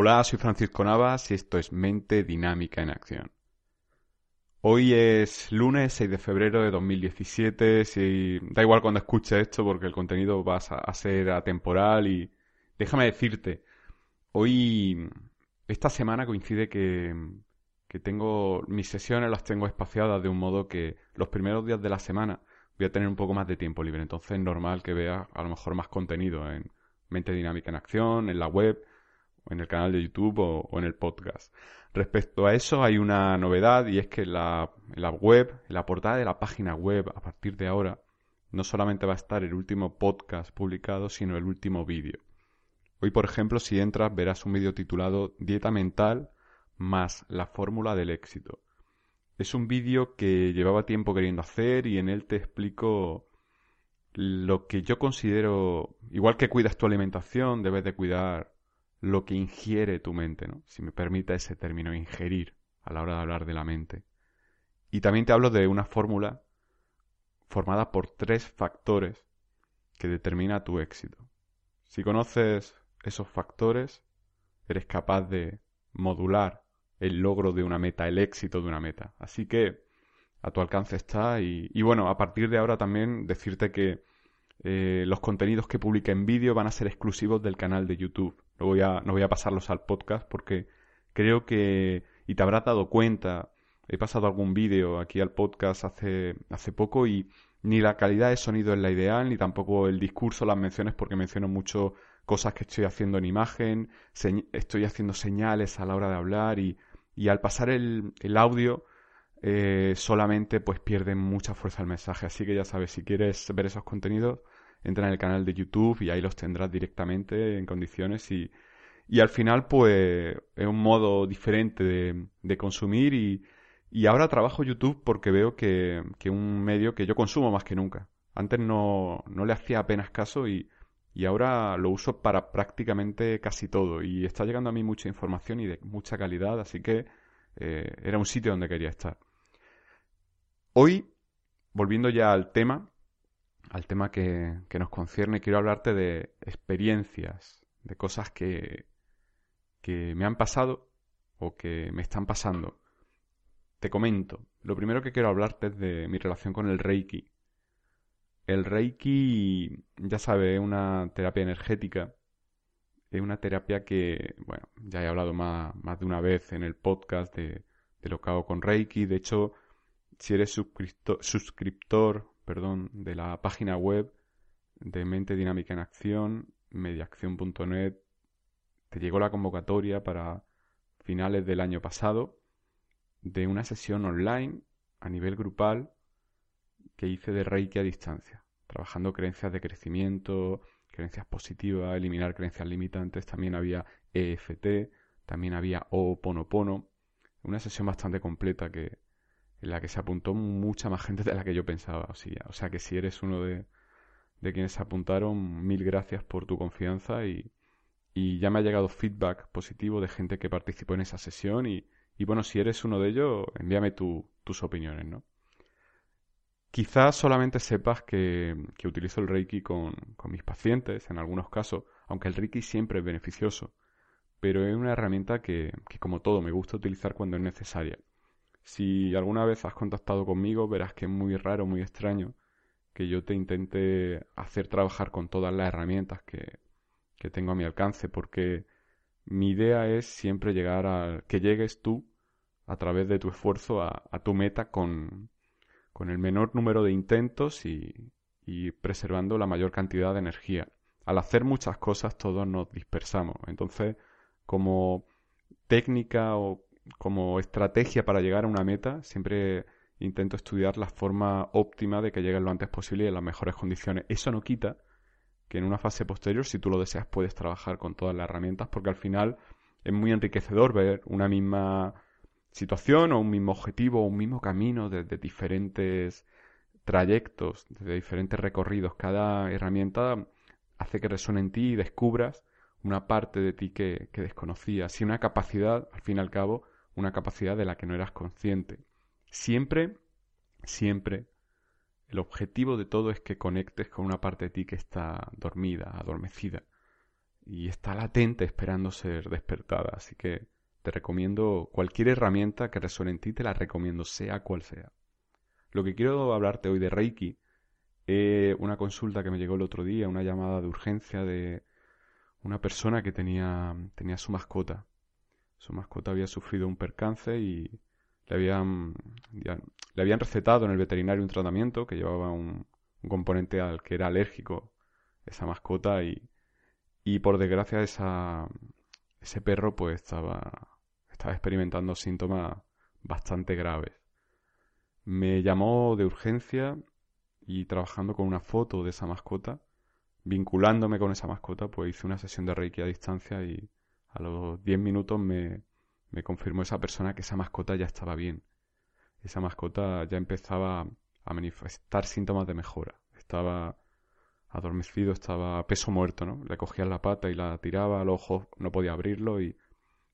Hola, soy Francisco Navas y esto es Mente Dinámica en Acción. Hoy es lunes 6 de febrero de 2017. Si, da igual cuando escuches esto porque el contenido va a ser atemporal y déjame decirte, hoy, esta semana coincide que, que tengo mis sesiones las tengo espaciadas de un modo que los primeros días de la semana voy a tener un poco más de tiempo libre. Entonces es normal que vea a lo mejor más contenido en Mente Dinámica en Acción, en la web, en el canal de YouTube o, en el podcast. Respecto a eso hay una novedad y es que la, la web, la portada de la página web, a partir de ahora, no solamente va a estar el último podcast publicado, sino el último vídeo. Hoy, por ejemplo, si entras, verás un vídeo titulado Dieta mental más la fórmula del éxito. Es un vídeo que llevaba tiempo queriendo hacer y en él te explico lo que yo considero, igual que cuidas tu alimentación, debes de cuidar lo que ingiere tu mente, ¿no? Si me permite ese término, ingerir, a la hora de hablar de la mente. Y también te hablo de una fórmula formada por tres factores que determina tu éxito. Si conoces esos factores, eres capaz de modular el logro de una meta, el éxito de una meta. Así que a tu alcance está y, bueno, a partir de ahora también decirte que eh, los contenidos que publique en vídeo van a ser exclusivos del canal de YouTube. No voy, a, no voy a pasarlos al podcast porque creo que, y te habrás dado cuenta, he pasado algún vídeo aquí al podcast hace, hace poco y ni la calidad de sonido es la ideal, ni tampoco el discurso, las menciones, porque menciono mucho cosas que estoy haciendo en imagen, estoy haciendo señales a la hora de hablar y y al pasar el, audio eh, solamente pues pierde mucha fuerza el mensaje. Así que ya sabes, si quieres ver esos contenidos, entra en el canal de YouTube y ahí los tendrás directamente en condiciones y, y al final pues es un modo diferente de, consumir y, y, ahora trabajo YouTube porque veo que, que un medio que yo consumo más que nunca. Antes no, no le hacía apenas caso y, y ahora lo uso para prácticamente casi todo y está llegando a mí mucha información y de mucha calidad, así que eh, era un sitio donde quería estar. Hoy, volviendo ya al tema, al tema que, que nos concierne, quiero hablarte de experiencias, de cosas que, que me han pasado o que me están pasando. Te comento, lo primero que quiero hablarte es de mi relación con el Reiki. El Reiki, ya sabe, es una terapia energética. Es una terapia que, bueno, ya he hablado más, más de una vez en el podcast de, lo que hago con Reiki. De hecho, si eres suscriptor perdón, de la página web de Mente Dinámica en Acción, mediacción.net, te llegó la convocatoria para finales del año pasado de una sesión online a nivel grupal que hice de Reiki a distancia, trabajando creencias de crecimiento, creencias positivas, eliminar creencias limitantes, también había EFT, también había Oponopono, una sesión bastante completa que en la que se apuntó mucha más gente de la que yo pensaba, o sea, o sea que si eres uno de, de quienes se apuntaron, mil gracias por tu confianza y, y ya me ha llegado feedback positivo de gente que participó en esa sesión y, y bueno, si eres uno de ellos, envíame tus opiniones, ¿no? Quizás solamente sepas que, utilizo el Reiki con, mis pacientes, en algunos casos, aunque el Reiki siempre es beneficioso, pero es una herramienta que, que, como todo, me gusta utilizar cuando es necesaria. Si alguna vez has contactado conmigo, verás que es muy raro, muy extraño que yo te intente hacer trabajar con todas las herramientas que, que tengo a mi alcance, porque mi idea es siempre llegar a que llegues tú a través de tu esfuerzo a, tu meta con, con el menor número de intentos y, preservando la mayor cantidad de energía. Al hacer muchas cosas todos nos dispersamos. Entonces, como técnica o como estrategia para llegar a una meta, siempre intento estudiar la forma óptima de que llegue lo antes posible y en las mejores condiciones. Eso no quita que en una fase posterior, si tú lo deseas, puedes trabajar con todas las herramientas, porque al final es muy enriquecedor ver una misma situación o un mismo objetivo o un mismo camino desde diferentes trayectos, desde diferentes recorridos. Cada herramienta hace que resuene en ti y descubras una parte de ti que, que desconocías y una capacidad, al fin y al cabo, una capacidad de la que no eras consciente. Siempre, siempre, el objetivo de todo es que conectes con una parte de ti que está dormida, adormecida y está latente esperando ser despertada. Así que te recomiendo cualquier herramienta que resuene en ti, te la recomiendo, sea cual sea. Lo que quiero hablarte hoy de Reiki, es una consulta que me llegó el otro día, una llamada de urgencia de una persona que tenía, tenía su mascota. Su mascota había sufrido un percance y le habían, le habían recetado en el veterinario un tratamiento que llevaba un, un componente al que era alérgico esa mascota y, y por desgracia esa, ese perro pues estaba, estaba experimentando síntomas bastante graves. Me llamó de urgencia y trabajando con una foto de esa mascota, vinculándome con esa mascota, pues hice una sesión de Reiki a distancia y a los 10 minutos me, me confirmó esa persona que esa mascota ya estaba bien. Esa mascota ya empezaba a manifestar síntomas de mejora. Estaba adormecido, estaba peso muerto, ¿no? Le cogían la pata y la tiraba al ojo, no podía abrirlo y,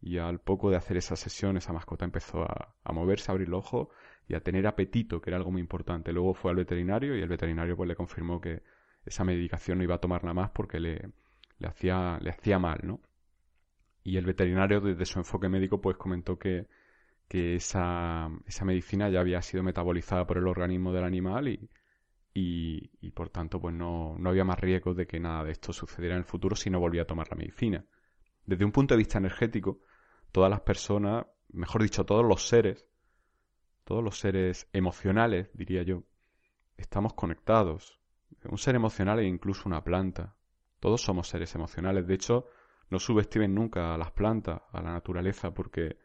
y al poco de hacer esa sesión esa mascota empezó a, moverse, a abrir el ojo y a tener apetito, que era algo muy importante. Luego fue al veterinario y el veterinario pues le confirmó que esa medicación no iba a tomarla más porque le, le, hacía, le hacía mal, ¿no? Y el veterinario desde su enfoque médico pues comentó que, que esa, esa medicina ya había sido metabolizada por el organismo del animal y, y, por tanto pues no, no, había más riesgo de que nada de esto sucediera en el futuro si no volvía a tomar la medicina. Desde un punto de vista energético, todas las personas, mejor dicho, todos los seres, todos los seres emocionales, diría yo, estamos conectados. Un ser emocional e incluso una planta. Todos somos seres emocionales. De hecho, no subestimen nunca a las plantas, a la naturaleza, porque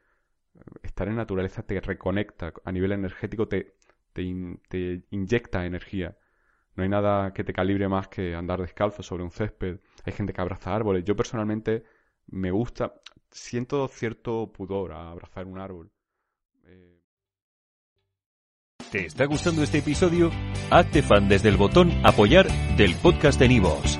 estar en naturaleza te reconecta a nivel energético, te, te, te inyecta energía. No hay nada que te calibre más que andar descalzo sobre un césped. Hay gente que abraza árboles. Yo personalmente me gusta, siento cierto pudor a abrazar un árbol. Eh... ¿Te está gustando este episodio? Hazte fan desde el botón apoyar del podcast de Nivos.